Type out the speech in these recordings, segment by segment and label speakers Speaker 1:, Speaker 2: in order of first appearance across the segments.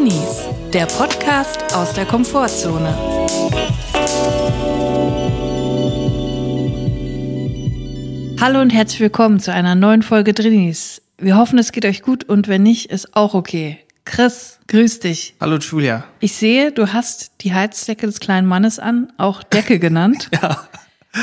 Speaker 1: Drinis, der Podcast aus der Komfortzone. Hallo und herzlich willkommen zu einer neuen Folge Drinis. Wir hoffen, es geht euch gut und wenn nicht, ist auch okay. Chris, grüß dich.
Speaker 2: Hallo Julia.
Speaker 1: Ich sehe, du hast die Heizdecke des kleinen Mannes an, auch Decke genannt.
Speaker 2: Ja.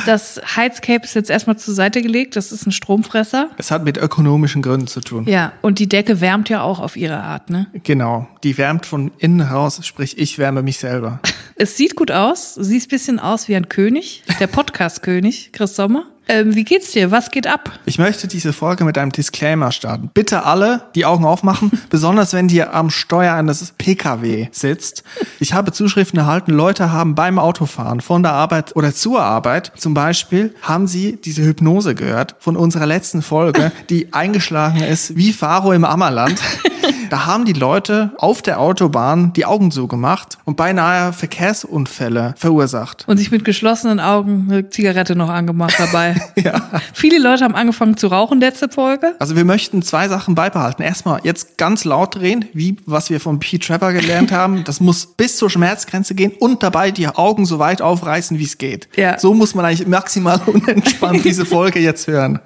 Speaker 1: Das Heizcape ist jetzt erstmal zur Seite gelegt. Das ist ein Stromfresser.
Speaker 2: Es hat mit ökonomischen Gründen zu tun.
Speaker 1: Ja, und die Decke wärmt ja auch auf ihre Art, ne?
Speaker 2: Genau. Die wärmt von innen heraus, sprich ich wärme mich selber.
Speaker 1: Es sieht gut aus. Siehst bisschen aus wie ein König, der Podcast-König, Chris Sommer. Ähm, wie geht's dir? Was geht ab?
Speaker 2: Ich möchte diese Folge mit einem Disclaimer starten. Bitte alle die Augen aufmachen, besonders wenn ihr am Steuer eines PKW sitzt. Ich habe Zuschriften erhalten, Leute haben beim Autofahren von der Arbeit oder zur Arbeit zum Beispiel, haben sie diese Hypnose gehört von unserer letzten Folge, die eingeschlagen ist wie Faro im Ammerland. Da haben die Leute auf der Autobahn die Augen zugemacht und beinahe Verkehrsunfälle verursacht.
Speaker 1: Und sich mit geschlossenen Augen eine Zigarette noch angemacht dabei.
Speaker 2: Ja.
Speaker 1: Viele Leute haben angefangen zu rauchen letzte Folge.
Speaker 2: Also wir möchten zwei Sachen beibehalten. Erstmal jetzt ganz laut drehen, wie was wir von Pete Trapper gelernt haben. Das muss bis zur Schmerzgrenze gehen und dabei die Augen so weit aufreißen, wie es geht.
Speaker 1: Ja.
Speaker 2: So muss man eigentlich maximal unentspannt diese Folge jetzt hören.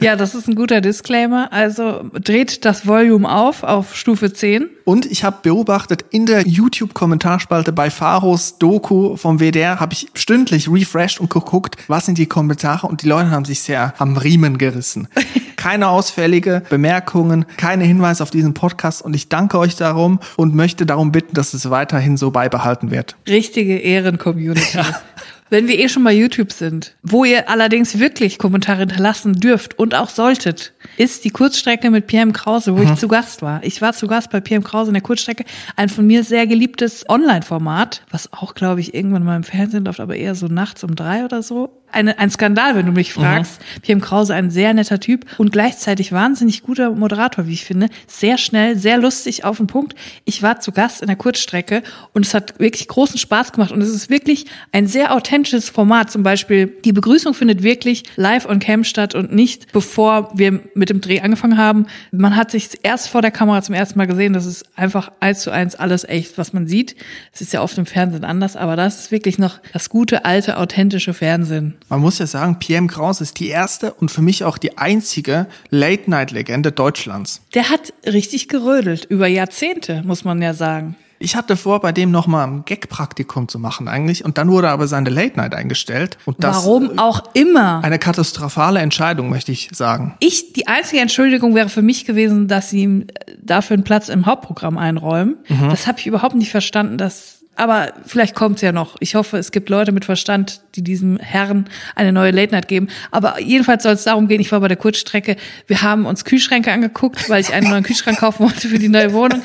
Speaker 1: Ja, das ist ein guter Disclaimer. Also dreht das Volume auf auf Stufe 10.
Speaker 2: Und ich habe beobachtet, in der YouTube-Kommentarspalte bei Faros Doku vom WDR habe ich stündlich refreshed und geguckt, was sind die Kommentare und die Leute haben sich sehr am Riemen gerissen. Keine ausfällige Bemerkungen, keine Hinweise auf diesen Podcast und ich danke euch darum und möchte darum bitten, dass es weiterhin so beibehalten wird.
Speaker 1: Richtige Ehren-Community. Wenn wir eh schon bei YouTube sind, wo ihr allerdings wirklich Kommentare hinterlassen dürft und auch solltet, ist die Kurzstrecke mit PM Krause, wo ich zu Gast war. Ich war zu Gast bei PM Krause in der Kurzstrecke, ein von mir sehr geliebtes Online-Format, was auch, glaube ich, irgendwann mal im Fernsehen läuft, aber eher so nachts um drei oder so. Eine, ein Skandal, wenn du mich fragst. PM Krause, ein sehr netter Typ und gleichzeitig wahnsinnig guter Moderator, wie ich finde. Sehr schnell, sehr lustig auf den Punkt. Ich war zu Gast in der Kurzstrecke und es hat wirklich großen Spaß gemacht und es ist wirklich ein sehr authentisches Format. Zum Beispiel, die Begrüßung findet wirklich live on cam statt und nicht bevor wir mit dem Dreh angefangen haben. Man hat sich erst vor der Kamera zum ersten Mal gesehen. Das ist einfach eins zu eins alles echt, was man sieht. Es ist ja oft im Fernsehen anders, aber das ist wirklich noch das gute, alte, authentische Fernsehen.
Speaker 2: Man muss ja sagen, PM Krause ist die erste und für mich auch die einzige Late-Night-Legende Deutschlands.
Speaker 1: Der hat richtig gerödelt über Jahrzehnte, muss man ja sagen.
Speaker 2: Ich hatte vor, bei dem nochmal ein Gag-Praktikum zu machen eigentlich und dann wurde aber seine Late-Night eingestellt. Und das
Speaker 1: Warum auch immer.
Speaker 2: Eine katastrophale Entscheidung, möchte ich sagen.
Speaker 1: Ich, die einzige Entschuldigung wäre für mich gewesen, dass sie ihm dafür einen Platz im Hauptprogramm einräumen. Das habe ich überhaupt nicht verstanden, dass aber vielleicht kommt's ja noch. Ich hoffe, es gibt Leute mit Verstand, die diesem Herrn eine neue Late Night geben. Aber jedenfalls soll es darum gehen, ich war bei der Kurzstrecke, wir haben uns Kühlschränke angeguckt, weil ich einen neuen Kühlschrank kaufen wollte für die neue Wohnung.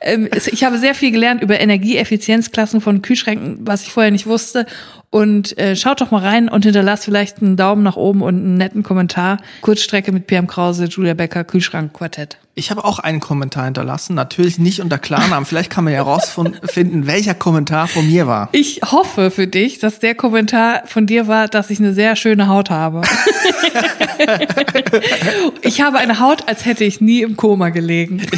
Speaker 1: Ähm, ich habe sehr viel gelernt über Energieeffizienzklassen von Kühlschränken, was ich vorher nicht wusste. Und äh, schaut doch mal rein und hinterlasst vielleicht einen Daumen nach oben und einen netten Kommentar. Kurzstrecke mit PM Krause, Julia Becker, Kühlschrank-Quartett.
Speaker 2: Ich habe auch einen Kommentar hinterlassen, natürlich nicht unter Klarnamen. Vielleicht kann man ja herausfinden, welcher Kommentar von mir war.
Speaker 1: Ich hoffe für dich, dass der Kommentar von dir war, dass ich eine sehr schöne Haut habe. ich habe eine Haut, als hätte ich nie im Koma gelegen.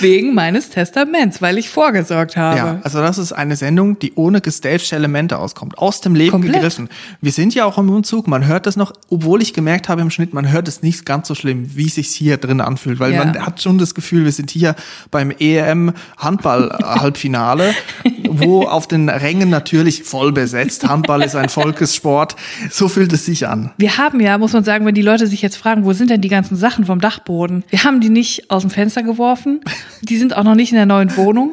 Speaker 1: Wegen meines Testaments, weil ich vorgesorgt habe.
Speaker 2: Ja, also das ist eine Sendung, die ohne gestaged Elemente auskommt. Aus dem Leben
Speaker 1: Komplett.
Speaker 2: gegriffen. Wir sind ja auch im Umzug, man hört das noch, obwohl ich gemerkt habe im Schnitt, man hört es nicht ganz so schlimm, wie es sich hier drin anfühlt. Weil
Speaker 1: Ja.
Speaker 2: man hat schon das Gefühl, wir sind hier beim EM Handball-Halbfinale, wo auf den Rängen natürlich voll besetzt. Handball ist ein Volkessport. So fühlt es sich an.
Speaker 1: Wir haben ja, muss man sagen, wenn die Leute sich jetzt fragen, wo sind denn die ganzen Sachen vom Dachboden? Wir haben die nicht aus dem Fenster geworfen. Die sind auch noch nicht in der neuen Wohnung.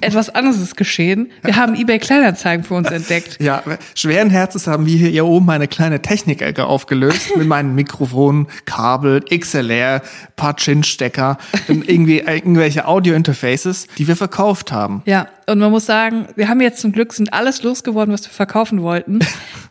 Speaker 1: Etwas anderes ist geschehen. Wir haben eBay Kleinanzeigen für uns entdeckt.
Speaker 2: Ja, schweren Herzens haben wir hier oben eine kleine Technikecke aufgelöst mit meinen Mikrofonen, Kabel, XLR, paar Chin-Stecker, und irgendwie irgendwelche Audio-Interfaces, die wir verkauft haben.
Speaker 1: Ja, und man muss sagen, wir haben jetzt zum Glück sind alles losgeworden, was wir verkaufen wollten.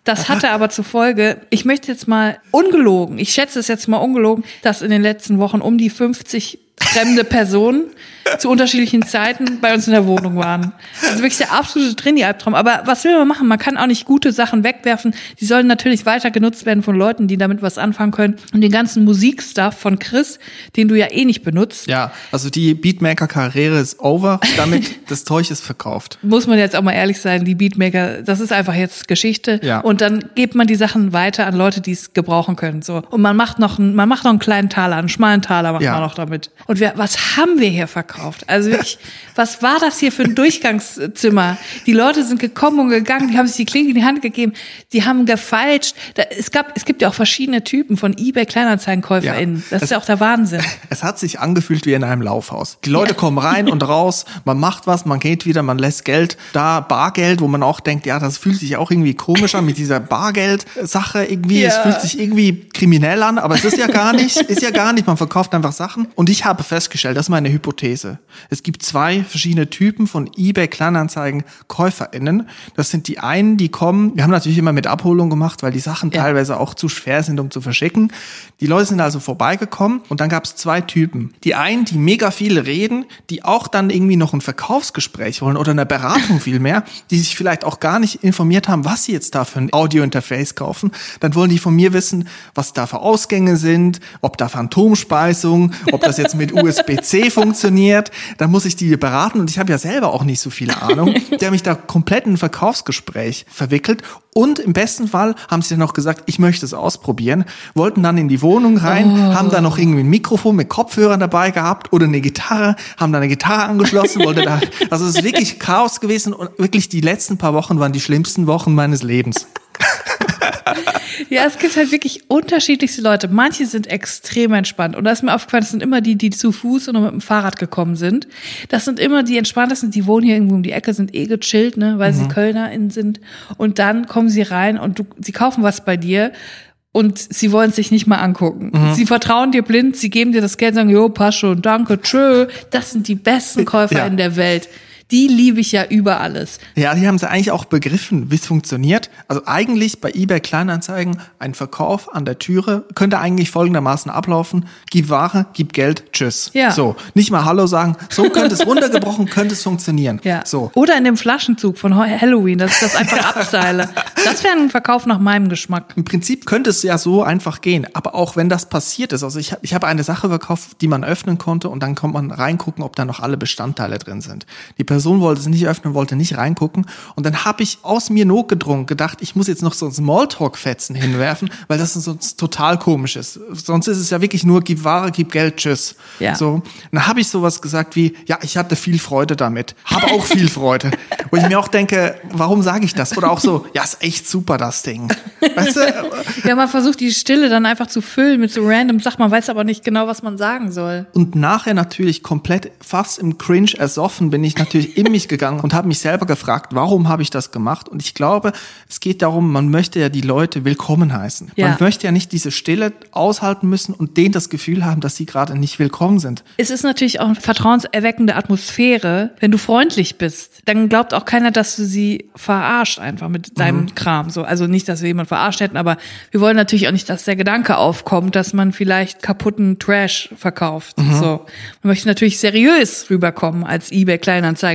Speaker 1: Das hatte aber zur Folge, ich möchte jetzt mal ungelogen, ich schätze es jetzt mal ungelogen, dass in den letzten Wochen um die 50 fremde Personen zu unterschiedlichen Zeiten bei uns in der Wohnung waren. Also wirklich der absolute Trainee-Albtraum. Aber was will man machen? Man kann auch nicht gute Sachen wegwerfen. Die sollen natürlich weiter genutzt werden von Leuten, die damit was anfangen können. Und den ganzen Musikstuff von Chris, den du ja eh nicht benutzt.
Speaker 2: Ja, also die Beatmaker-Karriere ist over. Damit das Zeug ist verkauft.
Speaker 1: Muss man jetzt auch mal ehrlich sein, die Beatmaker, das ist einfach jetzt Geschichte.
Speaker 2: Ja.
Speaker 1: Und dann gibt man die Sachen weiter an Leute, die es gebrauchen können. So. Und man macht noch, einen, man macht noch einen kleinen Taler, einen schmalen Taler macht
Speaker 2: Ja.
Speaker 1: man noch damit. Und wir, was haben wir hier verkauft? Also wirklich, was war das hier für ein Durchgangszimmer? Die Leute sind gekommen und gegangen, die haben sich die Klinke in die Hand gegeben, die haben gefeilscht. Da, es gab, es gibt ja auch verschiedene Typen von eBay KleinanzeigenkäuferInnen.
Speaker 2: Ja.
Speaker 1: Das ist
Speaker 2: Es-
Speaker 1: ja auch der Wahnsinn.
Speaker 2: Es hat sich angefühlt wie in einem Laufhaus. Die Leute kommen rein und raus, man macht was, man geht wieder, man lässt Geld da, Bargeld, wo man auch denkt, ja, das fühlt sich auch irgendwie komisch an mit dieser Bargeld-Sache irgendwie. Es
Speaker 1: Ja.
Speaker 2: fühlt sich irgendwie kriminell an, aber es ist ja gar nicht, ist ja gar nicht. Man verkauft einfach Sachen. Und ich habe festgestellt, das ist meine Hypothese. Es gibt zwei verschiedene Typen von eBay Kleinanzeigen KäuferInnen. Das sind die einen, die kommen, wir haben natürlich immer mit Abholung gemacht, weil die Sachen
Speaker 1: Ja.
Speaker 2: teilweise auch zu schwer sind, um zu verschicken. Die Leute sind also vorbeigekommen und dann gab es zwei Typen. Die einen, die mega viel reden, die auch dann irgendwie noch ein Verkaufsgespräch wollen oder eine Beratung vielmehr, die sich vielleicht auch gar nicht informiert haben, was sie jetzt da für ein Audiointerface kaufen. Dann wollen die von mir wissen, was da für Ausgänge sind, ob da Phantomspeisung, ob das jetzt mit USB-C funktioniert. Dann muss ich die beraten und ich habe ja selber auch nicht so viele Ahnung. Die haben mich da komplett in ein Verkaufsgespräch verwickelt und im besten Fall haben sie dann noch gesagt, ich möchte es ausprobieren, wollten dann in die Wohnung rein, haben dann noch irgendwie ein Mikrofon mit Kopfhörern dabei gehabt oder eine Gitarre, haben dann eine Gitarre angeschlossen, wollte da, also es ist wirklich Chaos gewesen und wirklich die letzten paar Wochen waren die schlimmsten Wochen meines Lebens.
Speaker 1: Ja, es gibt halt wirklich unterschiedlichste Leute. Manche sind extrem entspannt. Und da ist mir aufgefallen, das sind immer die, die zu Fuß oder mit dem Fahrrad gekommen sind. Das sind immer die entspanntesten, die wohnen hier irgendwo um die Ecke, sind eh gechillt, ne, weil sie KölnerInnen sind. Und dann kommen sie rein und du, sie kaufen was bei dir. Und sie wollen es sich nicht mal angucken. Sie vertrauen dir blind, sie geben dir das Geld sagen, jo, passt schon, danke, tschö. Das sind die besten Käufer
Speaker 2: Ja.
Speaker 1: in der Welt. Die liebe ich ja über alles.
Speaker 2: Ja, die haben sie eigentlich auch begriffen, wie es funktioniert. Also eigentlich bei eBay Kleinanzeigen ein Verkauf an der Türe könnte eigentlich folgendermaßen ablaufen. Gib Ware, gib Geld, tschüss.
Speaker 1: Ja.
Speaker 2: So, nicht mal Hallo sagen. So könnte es runtergebrochen, könnte es funktionieren.
Speaker 1: Ja.
Speaker 2: So.
Speaker 1: Oder in dem Flaschenzug von Halloween, dass ich das einfach abseile. Das wäre ein Verkauf nach meinem Geschmack.
Speaker 2: Im Prinzip könnte es ja so einfach gehen. Aber auch wenn das passiert ist, also ich, ich habe eine Sache verkauft, die man öffnen konnte und dann kommt man reingucken, ob da noch alle Bestandteile drin sind. Die Person wollte es nicht öffnen, wollte nicht reingucken. Und dann habe ich aus mir notgedrungen gedacht, ich muss jetzt noch so ein Smalltalk-Fetzen hinwerfen, weil das sonst total komisch ist. Sonst ist es ja wirklich nur, gib Ware, gib Geld, tschüss.
Speaker 1: Ja.
Speaker 2: So. Dann habe ich sowas gesagt wie, ja, ich hatte viel Freude damit. Habe auch viel Freude. Wo ich mir auch denke, warum sage ich das? Oder auch so, ja, ist echt super, das Ding. Weißt du?
Speaker 1: Ja, man versucht die Stille dann einfach zu füllen mit so random Sachen. Man weiß aber nicht genau, was man sagen soll.
Speaker 2: Und nachher natürlich komplett fast im Cringe ersoffen bin ich natürlich in mich gegangen und habe mich selber gefragt, warum habe ich das gemacht? Und ich glaube, es geht darum, man möchte ja die Leute willkommen heißen.
Speaker 1: Ja.
Speaker 2: Man möchte ja nicht diese Stille aushalten müssen und denen das Gefühl haben, dass sie gerade nicht willkommen sind.
Speaker 1: Es ist natürlich auch eine vertrauenserweckende Atmosphäre. Wenn du freundlich bist, dann glaubt auch keiner, dass du sie verarscht einfach mit deinem Kram. So, also nicht, dass wir jemanden verarscht hätten, aber wir wollen natürlich auch nicht, dass der Gedanke aufkommt, dass man vielleicht kaputten Trash verkauft. So. Man möchte natürlich seriös rüberkommen als eBay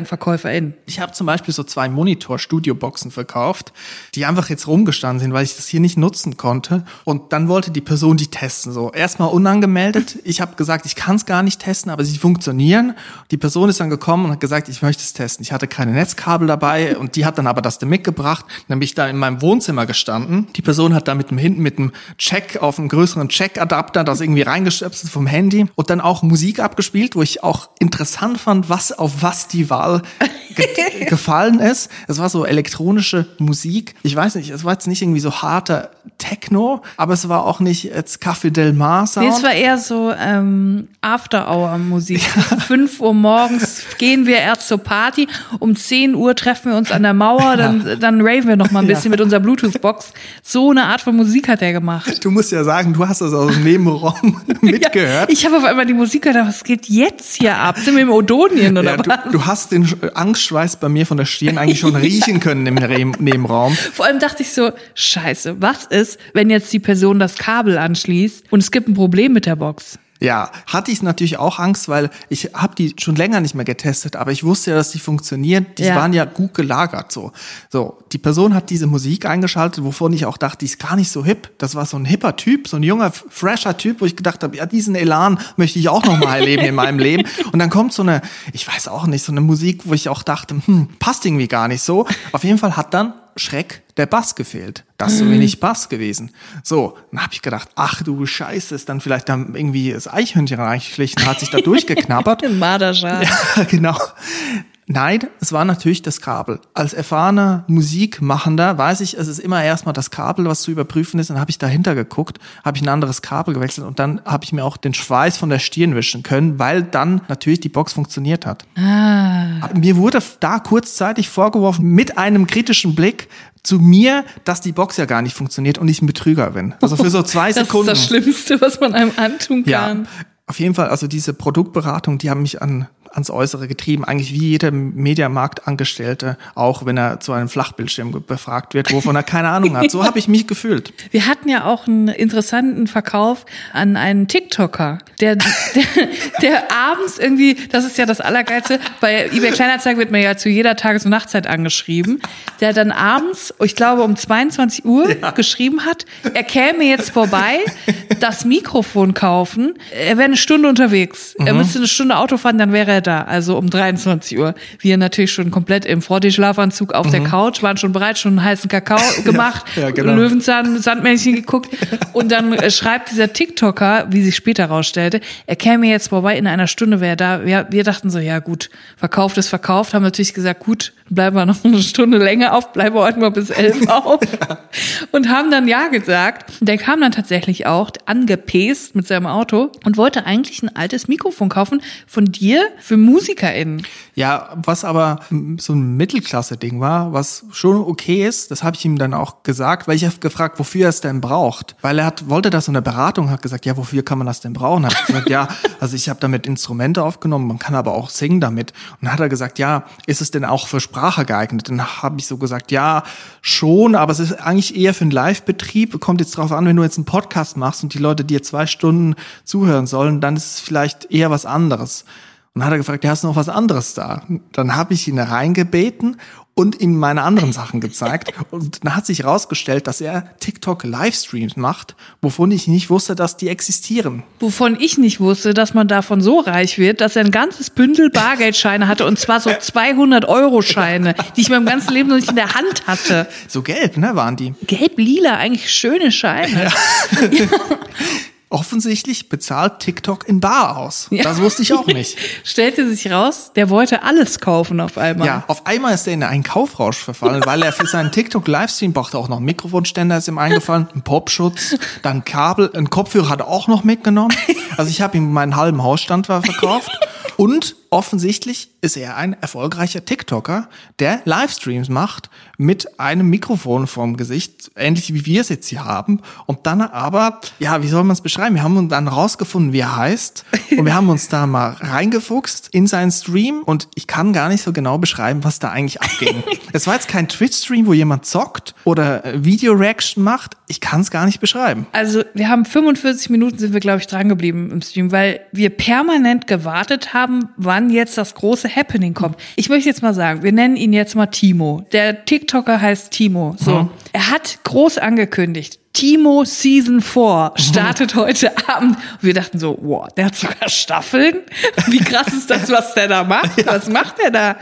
Speaker 1: Kleinanzeigenverkäuferin.
Speaker 2: Ich habe zum Beispiel so zwei Monitor-Studio-Boxen verkauft, die einfach jetzt rumgestanden sind, weil ich das hier nicht nutzen konnte. Und dann wollte die Person die testen. So erstmal unangemeldet. Ich habe gesagt, ich kann es gar nicht testen, aber sie funktionieren. Die Person ist dann gekommen und hat gesagt, ich möchte es testen. Ich hatte keine Netzkabel dabei und die hat dann aber das mitgebracht. Dann bin ich da in meinem Wohnzimmer gestanden. Die Person hat da mit dem hinten mit dem Check auf einem größeren Check-Adapter das irgendwie reingestöpselt vom Handy und dann auch Musik abgespielt, wo ich auch interessant fand, was auf was die Wahl ge gefallen ist. Es war so elektronische Musik. Ich weiß nicht, es war jetzt nicht irgendwie so harter Techno, aber es war auch nicht jetzt Café Del Mar Sound.
Speaker 1: Nee, es war eher so ähm, After-Hour-Musik. Fünf Uhr morgens gehen wir erst zur Party, um 10 Uhr treffen wir uns an der Mauer, dann, dann raven wir noch mal ein bisschen mit unserer Bluetooth-Box. So eine Art von Musik hat er gemacht.
Speaker 2: du musst ja sagen, du hast das aus dem Nebenraum mitgehört.
Speaker 1: Ich habe auf einmal die Musik gehört, was geht jetzt hier ab? Sind wir im Odonien oder
Speaker 2: Ja, du,
Speaker 1: was?
Speaker 2: du hast den Sch- Angstschweiß bei mir von der Stirn eigentlich schon riechen können im Nebenraum.
Speaker 1: Vor allem dachte ich so, scheiße, was ist, wenn jetzt die Person das Kabel anschließt und es gibt ein Problem mit der Box?
Speaker 2: Ja, hatte ich natürlich auch Angst, weil ich habe die schon länger nicht mehr getestet, aber ich wusste ja, dass die funktionieren. Die
Speaker 1: Ja.
Speaker 2: waren ja gut gelagert so. So, die Person hat diese Musik eingeschaltet, wovon ich auch dachte, die ist gar nicht so hip. Das war so ein hipper Typ, so ein junger, fresher Typ, wo ich gedacht habe, ja, diesen Elan möchte ich auch noch mal erleben in meinem Leben. Und dann kommt so eine, ich weiß auch nicht, so eine Musik, wo ich auch dachte, hm, passt irgendwie gar nicht so. Auf jeden Fall hat dann Schreck der Bass gefehlt. Das ist so wenig Bass gewesen. So, dann habe ich gedacht, ach du Scheiße, ist dann vielleicht dann irgendwie das Eichhörnchen reingeschlichen, hat sich da durchgeknabbert.
Speaker 1: Ein Marderschaf.
Speaker 2: Ja, genau. Nein, es war natürlich das Kabel. Als erfahrener Musikmachender weiß ich, es ist immer erstmal das Kabel, was zu überprüfen ist. Dann habe ich dahinter geguckt, habe ich ein anderes Kabel gewechselt und dann habe ich mir auch den Schweiß von der Stirn wischen können, weil dann natürlich die Box funktioniert hat.
Speaker 1: Ah.
Speaker 2: Mir wurde da kurzzeitig vorgeworfen, mit einem kritischen Blick zu mir, dass die Box ja gar nicht funktioniert und ich ein Betrüger bin. Also für so zwei
Speaker 1: Das
Speaker 2: Sekunden.
Speaker 1: ist das Schlimmste, was man einem antun
Speaker 2: Ja,
Speaker 1: kann.
Speaker 2: auf jeden Fall, also diese Produktberatung, die haben mich an, ans Äußere getrieben, eigentlich wie jeder Mediamarktangestellte, auch wenn er zu einem Flachbildschirm befragt wird, wovon er keine Ahnung hat. So habe ich mich gefühlt.
Speaker 1: Wir hatten ja auch einen interessanten Verkauf an einen TikToker, der, der, der abends irgendwie, das ist ja das Allergeilste, bei eBay Kleinanzeigen wird man ja zu jeder Tages- und Nachtzeit angeschrieben, der dann abends, ich glaube um 22 Uhr geschrieben hat, er käme jetzt vorbei, das Mikrofon kaufen, er wäre eine Stunde unterwegs, er müsste eine Stunde Auto fahren, dann wäre er da, also um 23 Uhr. Wir natürlich schon komplett im Vortischlafanzug auf der Couch, waren schon bereit, schon einen heißen Kakao gemacht,
Speaker 2: ja, genau.
Speaker 1: Löwenzahn, Sandmännchen geguckt und dann äh, schreibt dieser TikToker, wie sich später rausstellte, er käme jetzt vorbei, in einer Stunde wäre er da. Wir, wir dachten so, ja gut, verkauft ist verkauft, haben natürlich gesagt, gut, bleiben wir noch eine Stunde länger auf, bleiben wir heute mal bis elf auf und haben dann ja gesagt. Der kam dann tatsächlich auch angepest mit seinem Auto und wollte eigentlich ein altes Mikrofon kaufen von dir für MusikerInnen.
Speaker 2: Ja, was aber so ein Mittelklasse-Ding war, was schon okay ist, das habe ich ihm dann auch gesagt, weil ich habe gefragt, wofür er es denn braucht. Weil er hat, wollte das in der Beratung, hat gesagt, ja, wofür kann man das denn brauchen? Hat ich gesagt, ja, also ich habe damit Instrumente aufgenommen, man kann aber auch singen damit. Und dann hat er gesagt, ja, ist es denn auch für Sprache geeignet? Dann habe ich so gesagt, ja, schon, aber es ist eigentlich eher für einen Live-Betrieb. Kommt jetzt drauf an, wenn du jetzt einen Podcast machst und die Leute dir zwei Stunden zuhören sollen, dann ist es vielleicht eher was anderes. Und dann hat er gefragt, ja, hast du noch was anderes da? Dann habe ich ihn reingebeten und ihm meine anderen Sachen gezeigt. Und dann hat sich herausgestellt, dass er TikTok-Livestreams macht, wovon ich nicht wusste, dass die existieren.
Speaker 1: Wovon ich nicht wusste, dass man davon so reich wird, dass er ein ganzes Bündel Bargeldscheine hatte und zwar so 200 Euro Scheine, die ich meinem ganzen Leben noch nicht in der Hand hatte.
Speaker 2: So gelb, ne, waren die.
Speaker 1: Gelb-lila, eigentlich schöne Scheine.
Speaker 2: Offensichtlich bezahlt TikTok in Bar aus. Das wusste ich auch nicht.
Speaker 1: Stellte sich raus, der wollte alles kaufen auf einmal.
Speaker 2: Ja, auf einmal ist er in einen Kaufrausch verfallen, weil er für seinen TikTok-Livestream brauchte auch noch einen Mikrofonständer, ist ihm eingefallen, einen Popschutz, dann Kabel, einen Kopfhörer hat er auch noch mitgenommen. Also ich habe ihm meinen halben Hausstand verkauft. Und offensichtlich ist er ein erfolgreicher TikToker, der Livestreams macht mit einem Mikrofon vorm Gesicht, ähnlich wie wir es jetzt hier haben. Und dann aber, ja, wie soll man es beschreiben? Wir haben uns dann rausgefunden, wie er heißt. Und wir haben uns da mal reingefuchst in seinen Stream. Und ich kann gar nicht so genau beschreiben, was da eigentlich abging. es war jetzt kein Twitch-Stream, wo jemand zockt oder äh, Video-Reaction macht. Ich kann es gar nicht beschreiben.
Speaker 1: Also wir haben 45 Minuten sind wir, glaube ich, dran geblieben im Stream, weil wir permanent gewartet haben, wann jetzt das große Happening kommt. Ich möchte jetzt mal sagen, wir nennen ihn jetzt mal Timo. Der TikToker heißt Timo. So, er hat groß angekündigt. Timo Season 4 startet heute Abend. Und wir dachten so, wow, der hat sogar Staffeln. Wie krass ist das, was der da macht? Was macht er da?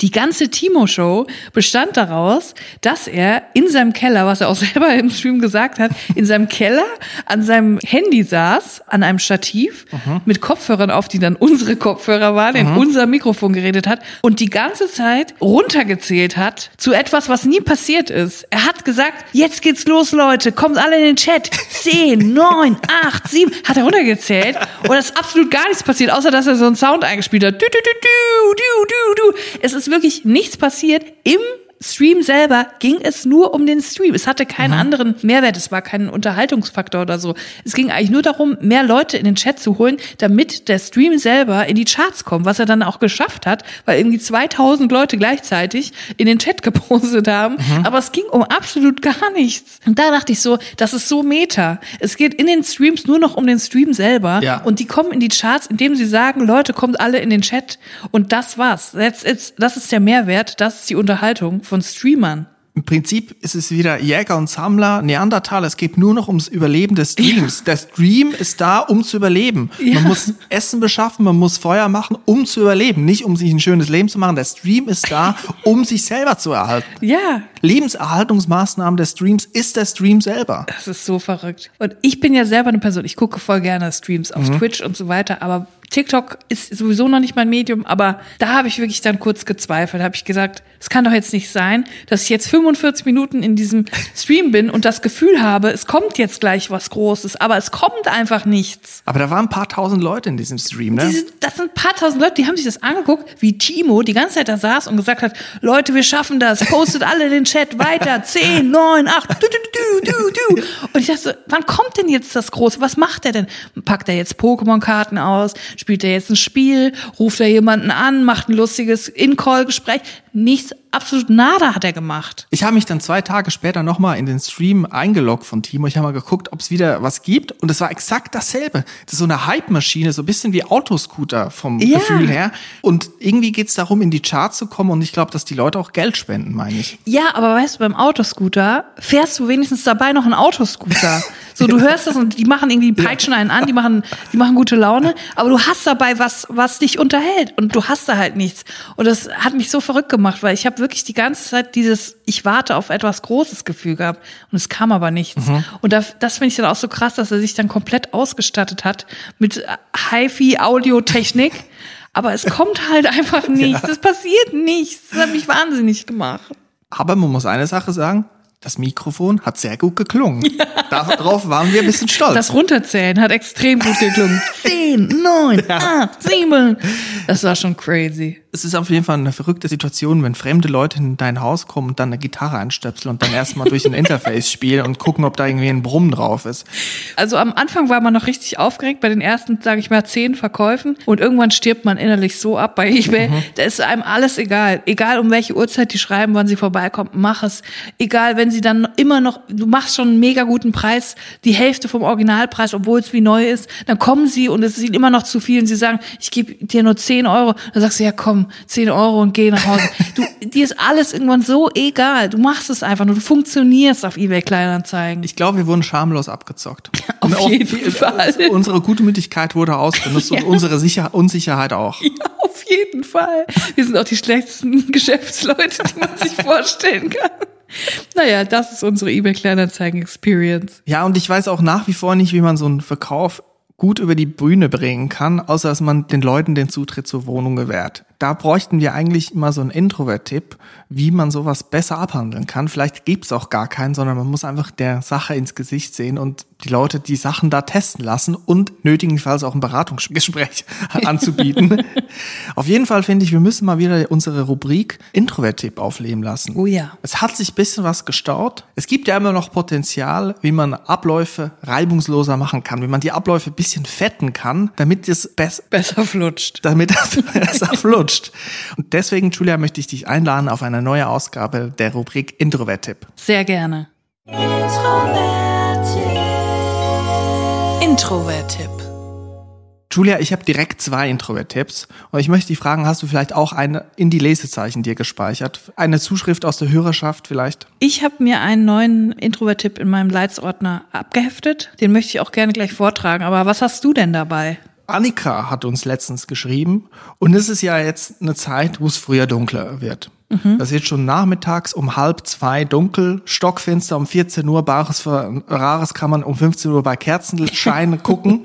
Speaker 1: Die ganze Timo-Show bestand daraus, dass er in seinem Keller, was er auch selber im Stream gesagt hat, in seinem Keller an seinem Handy saß, an einem Stativ, mit Kopfhörern auf, die dann unsere Kopfhörer waren, in unser Mikrofon geredet hat und die ganze Zeit runtergezählt hat zu etwas, was nie passiert ist. Er hat gesagt, jetzt geht's los, Leute, kommt alle in den Chat. Zehn, neun, acht, sieben, hat er runtergezählt und es ist absolut gar nichts passiert, außer dass er so einen Sound eingespielt hat. Du, du, du, du, du, du, du. Es ist wirklich nichts passiert im Stream selber ging es nur um den Stream. Es hatte keinen anderen Mehrwert. Es war kein Unterhaltungsfaktor oder so. Es ging eigentlich nur darum, mehr Leute in den Chat zu holen, damit der Stream selber in die Charts kommt, was er dann auch geschafft hat, weil irgendwie 2000 Leute gleichzeitig in den Chat gepostet haben. Aber es ging um absolut gar nichts. Und da dachte ich so, das ist so meta. Es geht in den Streams nur noch um den Stream selber.
Speaker 2: Ja.
Speaker 1: Und die kommen in die Charts, indem sie sagen, Leute, kommt alle in den Chat. Und das war's. That's it's, das ist der Mehrwert, das ist die Unterhaltung von Streamern.
Speaker 2: Im Prinzip ist es wieder Jäger und Sammler, Neandertal. Es geht nur noch ums Überleben des Streams. Der Stream ist da, um zu überleben.
Speaker 1: Ja.
Speaker 2: Man muss Essen beschaffen, man muss Feuer machen, um zu überleben. Nicht um sich ein schönes Leben zu machen. Der Stream ist da, um sich selber zu erhalten.
Speaker 1: Ja,
Speaker 2: Lebenserhaltungsmaßnahmen des Streams ist der Stream selber.
Speaker 1: Das ist so verrückt. Und ich bin ja selber eine Person, ich gucke voll gerne Streams auf
Speaker 2: Mhm.
Speaker 1: Twitch und so weiter, aber TikTok ist sowieso noch nicht mein Medium, aber da habe ich wirklich dann kurz gezweifelt, habe ich gesagt, es kann doch jetzt nicht sein, dass ich jetzt 45 Minuten in diesem Stream bin und das Gefühl habe, es kommt jetzt gleich was Großes, aber es kommt einfach nichts.
Speaker 2: Aber da waren ein paar tausend Leute in diesem Stream, ne?
Speaker 1: Diese, das sind ein paar tausend Leute, die haben sich das angeguckt, wie Timo die ganze Zeit da saß und gesagt hat, Leute, wir schaffen das, postet alle den Chat weiter, 10, 9, 8, du, du, du, du, du. Und ich dachte, wann kommt denn jetzt das Große? Was macht er denn? Packt er jetzt Pokémon-Karten aus? Spielt er jetzt ein Spiel? Ruft er jemanden an? Macht ein lustiges In-Call-Gespräch? Nichts, absolut nada hat er gemacht.
Speaker 2: Ich habe mich dann zwei Tage später nochmal in den Stream eingeloggt von Timo. Ich habe mal geguckt, ob es wieder was gibt. Und es war exakt dasselbe. Das ist so eine Hype-Maschine, so ein bisschen wie Autoscooter vom
Speaker 1: Ja.
Speaker 2: Gefühl her. Und irgendwie geht es darum, in die Charts zu kommen. Und ich glaube, dass die Leute auch Geld spenden, meine ich.
Speaker 1: Ja, aber weißt du, beim Autoscooter fährst du wenigstens dabei noch einen Autoscooter. So, du hörst das und die machen irgendwie, die peitschen einen an, die machen, die machen gute Laune, aber du hast dabei was, was dich unterhält und du hast da halt nichts. Und das hat mich so verrückt gemacht, weil ich habe wirklich die ganze Zeit dieses, ich warte auf etwas Großes Gefühl gehabt und es kam aber nichts. Und da, das finde ich dann auch so krass, dass er sich dann komplett ausgestattet hat mit HiFi-Audiotechnik. Aber es kommt halt einfach nichts. Es passiert nichts. Das hat mich wahnsinnig gemacht.
Speaker 2: Aber man muss eine Sache sagen. Das Mikrofon hat sehr gut geklungen. Darauf waren wir ein bisschen stolz.
Speaker 1: Das Runterzählen hat extrem gut geklungen. Zehn, neun, acht, sieben. Das war schon crazy.
Speaker 2: es ist auf jeden Fall eine verrückte Situation, wenn fremde Leute in dein Haus kommen und dann eine Gitarre einstöpseln und dann erstmal durch ein Interface spielen und gucken, ob da irgendwie ein Brummen drauf ist.
Speaker 1: Also am Anfang war man noch richtig aufgeregt bei den ersten, sage ich mal, zehn Verkäufen und irgendwann stirbt man innerlich so ab bei eBay. Da ist einem alles egal. Egal um welche Uhrzeit die schreiben, wann sie vorbeikommt, mach es. Egal, wenn sie dann immer noch, du machst schon einen mega guten Preis, die Hälfte vom Originalpreis, obwohl es wie neu ist, dann kommen sie und es sieht immer noch zu viel und sie sagen, ich gebe dir nur 10 Euro. Dann sagst du, ja komm, 10 Euro und geh nach Hause. Du, dir ist alles irgendwann so egal. Du machst es einfach nur, du funktionierst auf eBay Kleinanzeigen.
Speaker 2: Ich glaube, wir wurden schamlos abgezockt.
Speaker 1: Auf
Speaker 2: Und
Speaker 1: jeden
Speaker 2: viel-
Speaker 1: Fall.
Speaker 2: Unsere Gutmütigkeit wurde ausgenutzt und unsere Sicher Unsicherheit auch.
Speaker 1: Ja, auf jeden Fall. Wir sind auch die schlechtesten Geschäftsleute, die man sich vorstellen kann. Naja, das ist unsere eBay Kleinanzeigen-Experience.
Speaker 2: Ja, und ich weiß auch nach wie vor nicht, wie man so einen Verkauf gut über die Bühne bringen kann, außer dass man den Leuten den Zutritt zur Wohnung gewährt. Da bräuchten wir eigentlich immer so einen Introvert-Tipp, wie man sowas besser abhandeln kann. Vielleicht gibt's auch gar keinen, sondern man muss einfach der Sache ins Gesicht sehen und die Leute die Sachen da testen lassen und nötigenfalls auch ein Beratungsgespräch anzubieten. Auf jeden Fall finde ich, wir müssen mal wieder unsere Rubrik Introvert-Tipp aufleben lassen.
Speaker 1: Oh ja.
Speaker 2: Es hat sich ein bisschen was gestaut. Es gibt ja immer noch Potenzial, wie man Abläufe reibungsloser machen kann, wie man die Abläufe ein bisschen fetten kann, damit es bess
Speaker 1: Besser flutscht.
Speaker 2: damit das besser flutscht. Und deswegen, Julia, möchte ich dich einladen auf eine neue Ausgabe der Rubrik Introvert-Tipp.
Speaker 1: Sehr gerne. Introvert-Tipp.
Speaker 2: Julia, ich habe direkt zwei Introvert-Tipps und ich möchte dich fragen, hast du vielleicht auch eine in die Lesezeichen dir gespeichert? Eine Zuschrift aus der Hörerschaft vielleicht?
Speaker 1: Ich habe mir einen neuen Introvert-Tipp in meinem Leitsordner abgeheftet. Den möchte ich auch gerne gleich vortragen. Aber was hast du denn dabei?
Speaker 2: Annika hat uns letztens geschrieben und es ist ja jetzt eine Zeit, wo es früher dunkler wird. Das wird schon nachmittags um halb zwei dunkel, stockfinster um 14 Uhr, Bares für Rares kann man um 15 Uhr bei Kerzenschein gucken.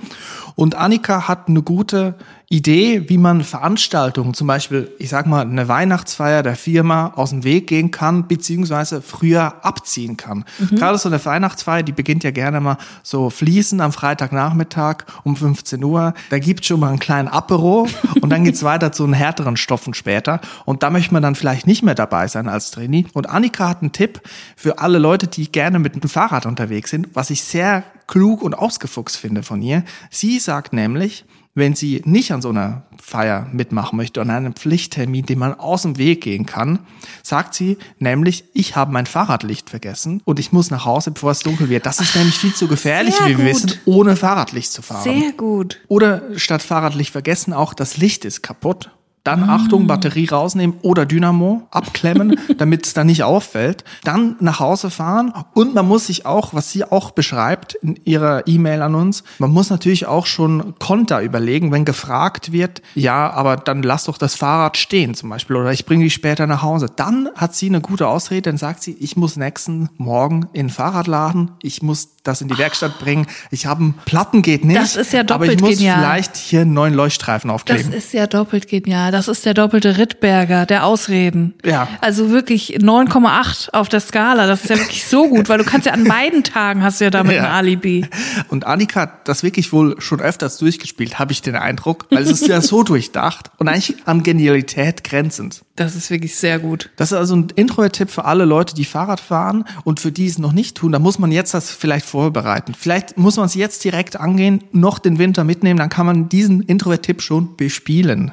Speaker 2: Und Annika hat eine gute Idee, wie man Veranstaltungen, zum Beispiel, ich sag mal, eine Weihnachtsfeier der Firma aus dem Weg gehen kann, beziehungsweise früher abziehen kann. Mhm. Gerade so eine Weihnachtsfeier, die beginnt ja gerne mal so fließen am Freitagnachmittag um 15 Uhr. Da gibt's schon mal einen kleinen Apero und dann geht's weiter zu einen härteren Stoffen später. Und da möchte man dann vielleicht nicht mehr dabei sein als Trainee. Und Annika hat einen Tipp für alle Leute, die gerne mit dem Fahrrad unterwegs sind, was ich sehr klug und ausgefuchst finde von ihr. Sie sagt nämlich, wenn sie nicht an so einer Feier mitmachen möchte, an einem Pflichttermin, den man aus dem Weg gehen kann, sagt sie nämlich, ich habe mein Fahrradlicht vergessen und ich muss nach Hause, bevor es dunkel wird. Das ist nämlich viel zu gefährlich, wie wir wissen, ohne Fahrradlicht zu fahren.
Speaker 1: Sehr gut.
Speaker 2: Oder statt Fahrradlicht vergessen, auch das Licht ist kaputt. Dann ah. Achtung, Batterie rausnehmen oder Dynamo abklemmen, damit es dann nicht auffällt. Dann nach Hause fahren und man muss sich auch, was sie auch beschreibt in ihrer E-Mail an uns, man muss natürlich auch schon Konter überlegen, wenn gefragt wird, ja, aber dann lass doch das Fahrrad stehen zum Beispiel oder ich bringe dich später nach Hause. Dann hat sie eine gute Ausrede, dann sagt sie, ich muss nächsten Morgen in den Fahrradladen, ich muss das in die Werkstatt bringen. Ich habe einen Platten geht nicht.
Speaker 1: Das ist ja doppelt
Speaker 2: aber ich muss
Speaker 1: genial.
Speaker 2: vielleicht hier einen neuen Leuchtstreifen aufkleben.
Speaker 1: Das ist ja doppelt genial. Das ist der doppelte Rittberger der Ausreden.
Speaker 2: Ja.
Speaker 1: Also wirklich 9,8 auf der Skala. Das ist ja wirklich so gut, weil du kannst ja an beiden Tagen hast du ja damit ja. ein Alibi.
Speaker 2: Und Annika hat das wirklich wohl schon öfters durchgespielt, habe ich den Eindruck, weil es ist ja so durchdacht und eigentlich an Genialität grenzend.
Speaker 1: Das ist wirklich sehr gut.
Speaker 2: Das ist also ein Intro-Tipp für alle Leute, die Fahrrad fahren und für die es noch nicht tun. Da muss man jetzt das vielleicht vorbereiten. Vielleicht muss man es jetzt direkt angehen, noch den Winter mitnehmen, dann kann man diesen Intro-Tipp schon bespielen.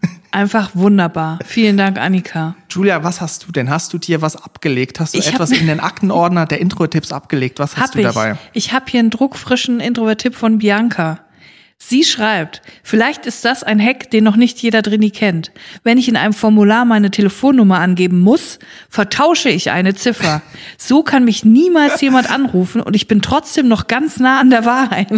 Speaker 1: Einfach wunderbar. Vielen Dank, Annika.
Speaker 2: Julia, was hast du denn? Hast du dir was abgelegt? Hast du ich etwas in den Aktenordner der Intro-Tipps abgelegt? Was hast du dabei?
Speaker 1: Ich, ich habe hier einen druckfrischen Intro-Tipp von Bianca. Sie schreibt, vielleicht ist das ein Hack, den noch nicht jeder Drini kennt. Wenn ich in einem Formular meine Telefonnummer angeben muss, vertausche ich eine Ziffer. So kann mich niemals jemand anrufen und ich bin trotzdem noch ganz nah an der Wahrheit.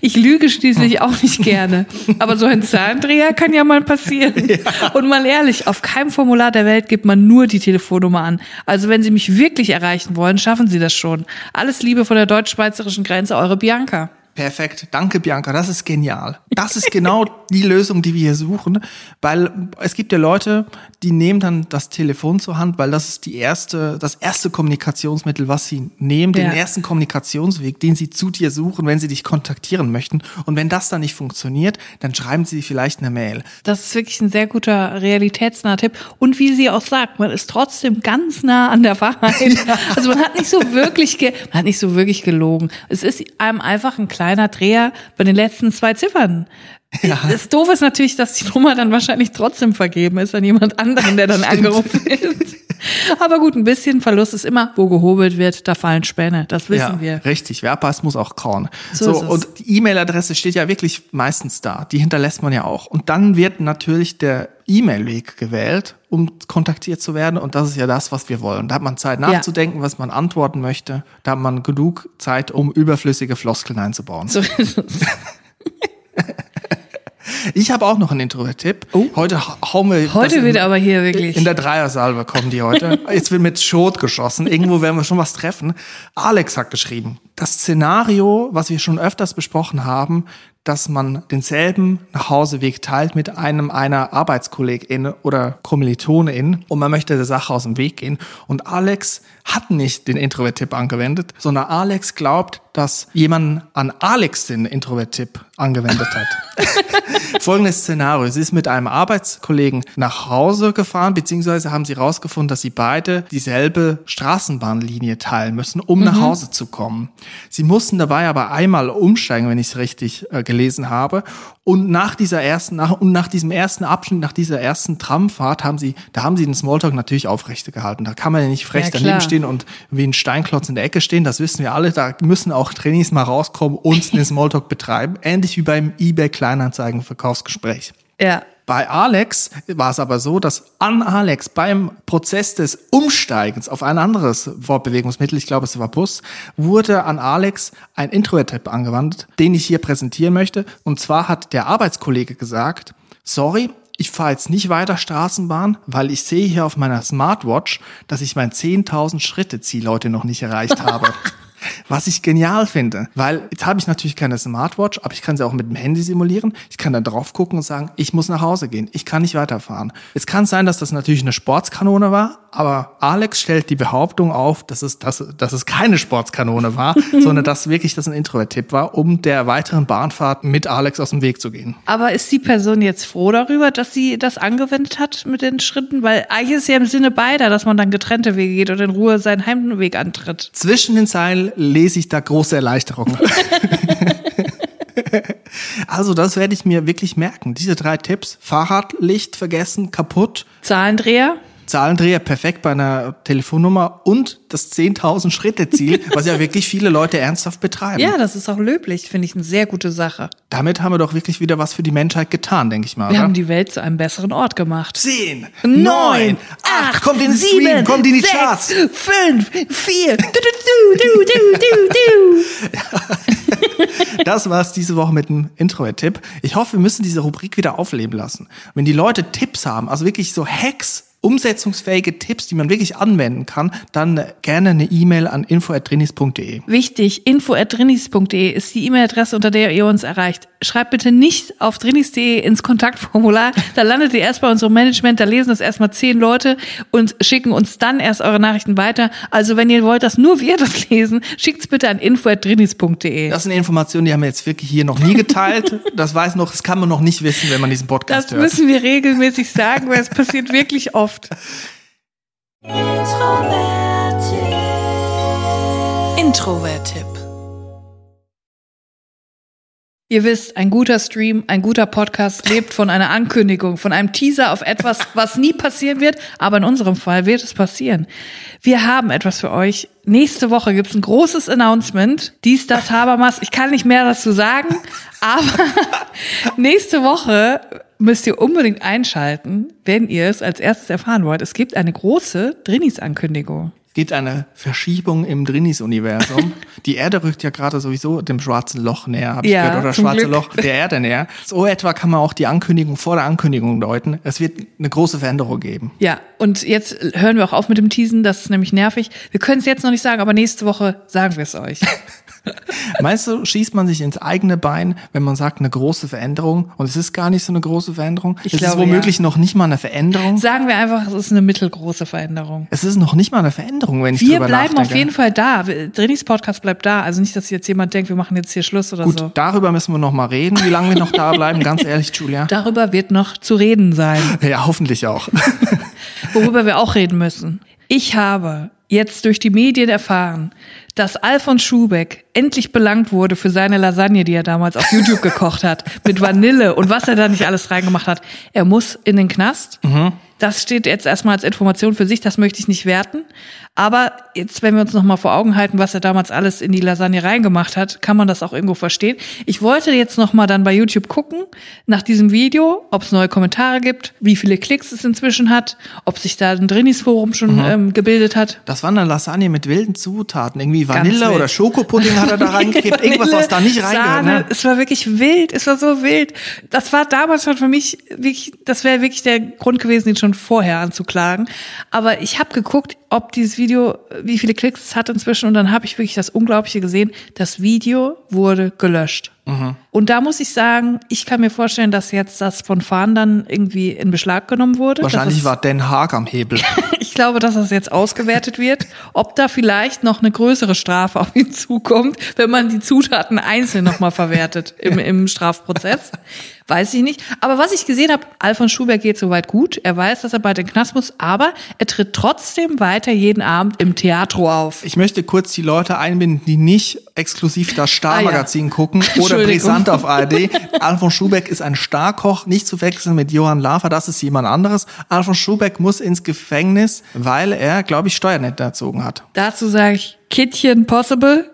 Speaker 1: Ich lüge schließlich auch nicht gerne. Aber so ein Zahlendreher kann ja mal passieren. Und mal ehrlich, auf keinem Formular der Welt gibt man nur die Telefonnummer an. Also wenn Sie mich wirklich erreichen wollen, schaffen Sie das schon. Alles Liebe von der deutsch-schweizerischen Grenze, eure Bianca.
Speaker 2: Perfekt. Danke, Bianca. Das ist genial. Das ist genau die Lösung, die wir hier suchen. Weil es gibt ja Leute, die nehmen dann das Telefon zur Hand, weil das ist die erste, das erste Kommunikationsmittel, was sie nehmen, ja. den ersten Kommunikationsweg, den sie zu dir suchen, wenn sie dich kontaktieren möchten. Und wenn das dann nicht funktioniert, dann schreiben sie vielleicht eine Mail.
Speaker 1: Das ist wirklich ein sehr guter realitätsnaher Tipp. Und wie sie auch sagt, man ist trotzdem ganz nah an der Wahrheit. Also man hat nicht so wirklich, man hat nicht so wirklich gelogen. Es ist einem einfach ein kleiner kleiner Dreher bei den letzten zwei Ziffern. Ja. Das Doofe ist natürlich, dass die Nummer dann wahrscheinlich trotzdem vergeben ist an jemand anderen, der dann angerufen wird. Aber gut, ein bisschen Verlust ist immer, wo gehobelt wird, da fallen Späne. Das wissen ja, wir.
Speaker 2: Richtig, wer passt, muss auch kauen. So, so und die E-Mail-Adresse steht ja wirklich meistens da. Die hinterlässt man ja auch. Und dann wird natürlich der E-Mail-Weg gewählt, um kontaktiert zu werden. Und das ist ja das, was wir wollen. Da hat man Zeit nachzudenken, ja. was man antworten möchte. Da hat man genug Zeit, um überflüssige Floskeln einzubauen. So ist es. Ich habe auch noch einen Intro-Tipp. Oh. Heute hauen wir.
Speaker 1: Heute wird in, aber hier wirklich.
Speaker 2: In der Dreiersalve kommen die heute. Jetzt wird mit Schot geschossen. Irgendwo werden wir schon was treffen. Alex hat geschrieben. Das Szenario, was wir schon öfters besprochen haben, dass man denselben Nachhauseweg teilt mit einem einer Arbeitskollegin oder Kommilitonin und man möchte der Sache aus dem Weg gehen. Und Alex hat nicht den Introvert-Tipp angewendet, sondern Alex glaubt, dass jemand an Alex den Introvert-Tipp angewendet hat. Folgendes Szenario. Sie ist mit einem Arbeitskollegen nach Hause gefahren, beziehungsweise haben sie herausgefunden, dass sie beide dieselbe Straßenbahnlinie teilen müssen, um mhm. nach Hause zu kommen. Sie mussten dabei aber einmal umsteigen, wenn ich es richtig äh, gelesen habe. Und nach dieser ersten, nach, und nach diesem ersten Abschnitt, nach dieser ersten Tramfahrt haben sie, da haben sie den Smalltalk natürlich aufrecht gehalten. Da kann man ja nicht frech ja, daneben stehen und wie ein Steinklotz in der Ecke stehen. Das wissen wir alle. Da müssen auch Trainees mal rauskommen und den Smalltalk betreiben. Ähnlich wie beim eBay Kleinanzeigen Verkaufsgespräch.
Speaker 1: Ja.
Speaker 2: Bei Alex war es aber so, dass an Alex beim Prozess des Umsteigens auf ein anderes Fortbewegungsmittel, ich glaube es war Bus, wurde an Alex ein Intro-Tipp angewandt, den ich hier präsentieren möchte. Und zwar hat der Arbeitskollege gesagt, sorry, ich fahre jetzt nicht weiter Straßenbahn, weil ich sehe hier auf meiner Smartwatch, dass ich mein 10.000 Schritte Ziel heute noch nicht erreicht habe. Was ich genial finde, weil jetzt habe ich natürlich keine Smartwatch, aber ich kann sie auch mit dem Handy simulieren. Ich kann da drauf gucken und sagen, ich muss nach Hause gehen, ich kann nicht weiterfahren. Es kann sein, dass das natürlich eine Sportskanone war, aber Alex stellt die Behauptung auf, dass es, dass, dass es keine Sportskanone war, sondern dass wirklich das ein Introvert-Tipp war, um der weiteren Bahnfahrt mit Alex aus dem Weg zu gehen.
Speaker 1: Aber ist die Person jetzt froh darüber, dass sie das angewendet hat mit den Schritten? Weil eigentlich ist ja im Sinne beider, dass man dann getrennte Wege geht und in Ruhe seinen Heimweg antritt.
Speaker 2: Zwischen den Zeilen lese ich da große Erleichterung. also das werde ich mir wirklich merken. Diese drei Tipps. Fahrradlicht vergessen, kaputt.
Speaker 1: Zahlendreher?
Speaker 2: Zahlendreher perfekt bei einer Telefonnummer und das 10.000 Schritte Ziel, was ja wirklich viele Leute ernsthaft betreiben.
Speaker 1: Ja, das ist auch löblich, finde ich eine sehr gute Sache.
Speaker 2: Damit haben wir doch wirklich wieder was für die Menschheit getan, denke ich mal.
Speaker 1: Wir
Speaker 2: oder?
Speaker 1: haben die Welt zu einem besseren Ort gemacht.
Speaker 2: 10,
Speaker 1: Neun,
Speaker 2: 9, 8, kommt in den Stream, kommt in die
Speaker 1: sechs,
Speaker 2: Charts.
Speaker 1: Fünf, vier, du, du, du, du, du, du.
Speaker 2: Das war's diese Woche mit dem Intro-Tipp. Ich hoffe, wir müssen diese Rubrik wieder aufleben lassen. Wenn die Leute Tipps haben, also wirklich so Hacks, umsetzungsfähige Tipps, die man wirklich anwenden kann, dann gerne eine E-Mail an info@drinis.de.
Speaker 1: Wichtig, info.drinis.de ist die E-Mail-Adresse, unter der ihr uns erreicht. Schreibt bitte nicht auf drinis.de ins Kontaktformular. Da landet ihr erst bei unserem Management, da lesen das erstmal zehn Leute und schicken uns dann erst eure Nachrichten weiter. Also wenn ihr wollt, dass nur wir das lesen, schickt's bitte an info.drinis.de.
Speaker 2: Das sind Informationen, die haben wir jetzt wirklich hier noch nie geteilt. Das weiß noch, das kann man noch nicht wissen, wenn man diesen Podcast
Speaker 1: Das
Speaker 2: hört.
Speaker 1: müssen wir regelmäßig sagen, weil es passiert wirklich oft. Introvert-Tipp. Ihr wisst, ein guter Stream, ein guter Podcast lebt von einer Ankündigung, von einem Teaser auf etwas, was nie passieren wird, aber in unserem Fall wird es passieren. Wir haben etwas für euch. Nächste Woche gibt's ein großes Announcement. Dies, das, Habermas. Ich kann nicht mehr dazu sagen, aber nächste Woche müsst ihr unbedingt einschalten, wenn ihr es als erstes erfahren wollt. Es gibt eine große Drinis-Ankündigung.
Speaker 2: Es gibt eine Verschiebung im Drinis-Universum. Die Erde rückt ja gerade sowieso dem schwarzen Loch näher, habe ich
Speaker 1: Ja,
Speaker 2: gehört, oder schwarze
Speaker 1: Glück.
Speaker 2: Loch der Erde näher. So etwa kann man auch die Ankündigung vor der Ankündigung deuten. Es wird eine große Veränderung geben.
Speaker 1: Ja, und jetzt hören wir auch auf mit dem Teasen, das ist nämlich nervig. Wir können es jetzt noch nicht sagen, aber nächste Woche sagen wir es euch.
Speaker 2: Meinst du, schießt man sich ins eigene Bein, wenn man sagt, eine große Veränderung? Und es ist gar nicht so eine große Veränderung.
Speaker 1: Ich
Speaker 2: es
Speaker 1: glaube,
Speaker 2: ist womöglich noch nicht mal eine Veränderung.
Speaker 1: Sagen wir einfach, es ist eine mittelgroße Veränderung.
Speaker 2: Es ist noch nicht mal eine Veränderung, wenn ich
Speaker 1: Wir
Speaker 2: drüber
Speaker 1: bleiben
Speaker 2: nachdenke.
Speaker 1: auf jeden Fall da. Drinis Podcast bleibt da. Also nicht, dass jetzt jemand denkt, wir machen jetzt hier Schluss oder
Speaker 2: Gut,
Speaker 1: so.
Speaker 2: darüber müssen wir noch mal reden, wie lange wir noch da bleiben. Ganz ehrlich, Julia.
Speaker 1: Darüber wird noch zu reden sein.
Speaker 2: Ja, hoffentlich auch.
Speaker 1: worüber wir auch reden müssen. Ich habe jetzt durch die Medien erfahren, dass Alfons Schubeck endlich belangt wurde für seine Lasagne, die er damals auf YouTube gekocht hat, mit Vanille und was er da nicht alles reingemacht hat. Er muss in den Knast. Das steht jetzt erstmal als Information für sich, das möchte ich nicht werten. Aber jetzt, wenn wir uns nochmal vor Augen halten, was er damals alles in die Lasagne reingemacht hat, kann man das auch irgendwo verstehen. Ich wollte jetzt nochmal dann bei YouTube gucken, nach diesem Video, ob es neue Kommentare gibt, wie viele Klicks es inzwischen hat, ob sich da ein Drinis-Forum schon ähm, gebildet hat.
Speaker 2: Das war eine Lasagne mit wilden Zutaten. Irgendwie Vanille oder Schokopudding hat er da reingekippt. Irgendwas, was da nicht reingehört. Ne?
Speaker 1: Es war wirklich wild, es war so wild. Das war damals schon für mich wirklich, das wäre wirklich der Grund gewesen, ihn schon vorher anzuklagen. Aber ich habe geguckt, ob dieses Video, wie viele Klicks es hat inzwischen und dann habe ich wirklich das Unglaubliche gesehen. Das Video wurde gelöscht.
Speaker 2: Mhm.
Speaker 1: Und da muss ich sagen, ich kann mir vorstellen, dass jetzt das von Fahndern irgendwie in Beschlag genommen wurde.
Speaker 2: Wahrscheinlich war Den Haag am Hebel.
Speaker 1: ich glaube, dass das jetzt ausgewertet wird, ob da vielleicht noch eine größere Strafe auf ihn zukommt, wenn man die Zutaten einzeln nochmal verwertet im, im Strafprozess. Weiß ich nicht. Aber was ich gesehen habe, Alfons Schuberg geht soweit gut. Er weiß, dass er bald in den Knast muss, aber er tritt trotzdem weiter jeden Abend im Theatro auf.
Speaker 2: Ich möchte kurz die Leute einbinden, die nicht exklusiv das Star-Magazin gucken oder brisant auf ARD. Alfons Schubeck ist ein Starkoch, nicht zu wechseln mit Johann Lafer, das ist jemand anderes. Alfons Schubeck muss ins Gefängnis, weil er, glaube ich, Steuern nicht erzogen hat.
Speaker 1: Dazu sage ich Kittchen possible.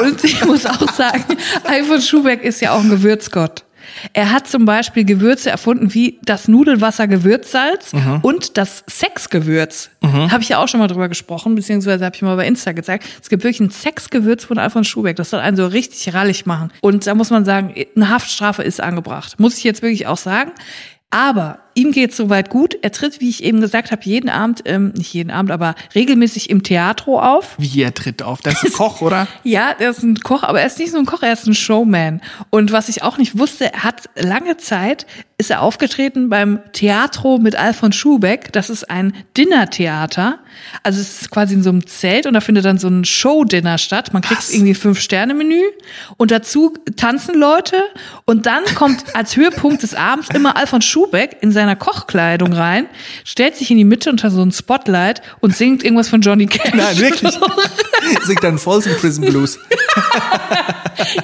Speaker 1: Und ich muss auch sagen, Alfons Schubeck ist ja auch ein Gewürzgott. Er hat zum Beispiel Gewürze erfunden wie das Nudelwasser Gewürzsalz und das Sexgewürz. Habe ich ja auch schon mal drüber gesprochen, beziehungsweise habe ich mal bei Insta gezeigt. Es gibt wirklich ein Sexgewürz von Alfons Schubeck. Das soll einen so richtig rallig machen. Und da muss man sagen, eine Haftstrafe ist angebracht. Muss ich jetzt wirklich auch sagen. Aber ihm geht's soweit gut. Er tritt, wie ich eben gesagt habe, jeden Abend, ähm, nicht jeden Abend, aber regelmäßig im Theatro auf.
Speaker 2: Wie er tritt auf. Das ist ein Koch, oder?
Speaker 1: Ja, er ist ein Koch, aber er ist nicht so ein Koch, er ist ein Showman. Und was ich auch nicht wusste, er hat lange Zeit, ist er aufgetreten beim Theatro mit Alfons Schubeck. Das ist ein Dinnertheater. Also es ist quasi in so einem Zelt und da findet dann so ein Show-Dinner statt. Man kriegt
Speaker 2: Was?
Speaker 1: irgendwie Fünf-Sterne-Menü und dazu tanzen Leute und dann kommt als Höhepunkt des Abends immer Alfons Schubeck in seiner Kochkleidung rein, stellt sich in die Mitte unter so ein Spotlight und singt irgendwas von Johnny Cash.
Speaker 2: Nein, wirklich. Singt dann Folsom Prison Blues.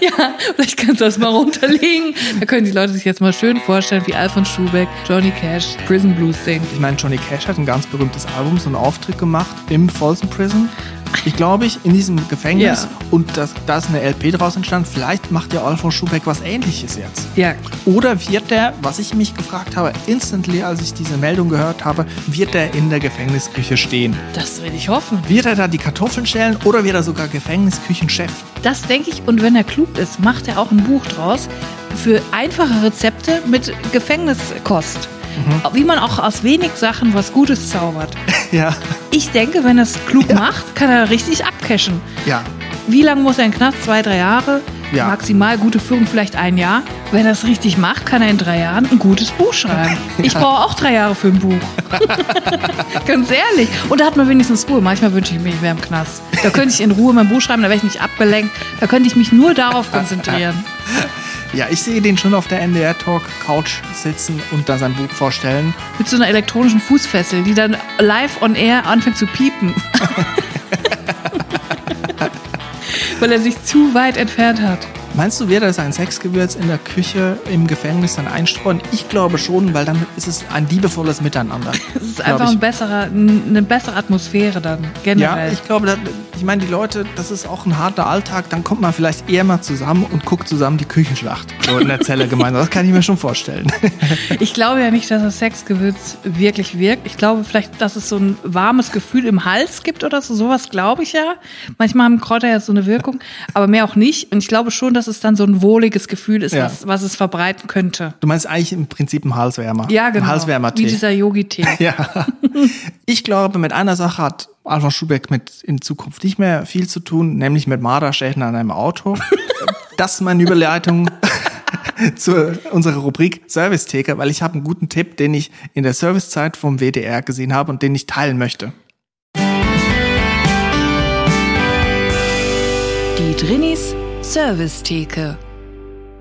Speaker 1: Ja, vielleicht kannst du das mal runterlegen. Da können die Leute sich jetzt mal schön vorstellen, wie Alfons Schubeck, Johnny Cash, Prison Blues singt.
Speaker 2: Ich meine, Johnny Cash hat ein ganz berühmtes Album, so einen Auftritt gemacht im Folsom Prison. Ich glaube, ich in diesem Gefängnis
Speaker 1: Ja.
Speaker 2: und das, da ist eine LP draus entstanden. Vielleicht macht der Alfons Schubeck was ähnliches jetzt.
Speaker 1: Ja,
Speaker 2: Oder wird der, was ich mich gefragt habe, instantly, als ich diese Meldung gehört habe, wird der in der Gefängnisküche stehen?
Speaker 1: das will ich hoffen.
Speaker 2: Wird er da die Kartoffeln schälen oder wird er sogar Gefängnisküchenchef?
Speaker 1: Das denke ich. Und wenn er klug ist, macht er auch ein Buch draus für einfache Rezepte mit Gefängniskost. Wie man auch aus wenig Sachen was Gutes zaubert.
Speaker 2: Ja.
Speaker 1: Ich denke, wenn er es klug macht, kann er richtig abcashen.
Speaker 2: Ja.
Speaker 1: Wie lange muss er in Knast? Zwei, drei Jahre?
Speaker 2: Ja.
Speaker 1: Maximal gute Führung vielleicht ein Jahr. Wenn er es richtig macht, kann er in drei Jahren ein gutes Buch schreiben. Ich brauche auch drei Jahre für ein Buch. Ganz ehrlich. Und da hat man wenigstens Ruhe. Manchmal wünsche ich mir, ich wäre im Knast. Da könnte ich in Ruhe mein Buch schreiben, da wäre ich nicht abgelenkt. Da könnte ich mich nur darauf konzentrieren.
Speaker 2: Ja, ich sehe den schon auf der NDR Talk Couch sitzen und da sein Buch vorstellen.
Speaker 1: Mit so einer elektronischen Fußfessel, die dann live on air anfängt zu piepen. Weil er sich zu weit entfernt hat.
Speaker 2: Meinst du, wird er sein Sexgewürz in der Küche im Gefängnis dann einstreuen? Ich glaube schon, weil dann ist es ein liebevolles Miteinander.
Speaker 1: Es ist einfach ein besserer, eine bessere Atmosphäre dann,
Speaker 2: Ja,
Speaker 1: generell.
Speaker 2: ich glaube, das, ich meine, die Leute, das ist auch ein harter Alltag, dann kommt man vielleicht eher mal zusammen und guckt zusammen die Küchenschlacht. So in der Zelle gemeinsam. Das kann ich mir schon vorstellen.
Speaker 1: Ich glaube ja nicht, dass das Sexgewürz wirklich wirkt. Ich glaube vielleicht, dass es so ein warmes Gefühl im Hals gibt oder so. Sowas glaube ich ja. Manchmal haben Kräuter ja so eine Wirkung, aber mehr auch nicht. Und ich glaube schon, dass es dann so ein wohliges Gefühl ist,
Speaker 2: Ja.
Speaker 1: was, was es verbreiten könnte.
Speaker 2: Du meinst eigentlich im Prinzip ein Halswärmer.
Speaker 1: Ja, genau.
Speaker 2: Ein Halswärmer-Tee.
Speaker 1: Wie dieser Yogi-Tee.
Speaker 2: Ja. Ich glaube, mit einer Sache hat Alfons Schubeck mit in Zukunft nicht mehr viel zu tun, nämlich mit Marderschäden an einem Auto. Das ist meine Überleitung zu unserer Rubrik Servicetheke, weil ich habe einen guten Tipp, den ich in der Servicezeit vom WDR gesehen habe und den ich teilen möchte.
Speaker 1: Die Drinis Servicetheke.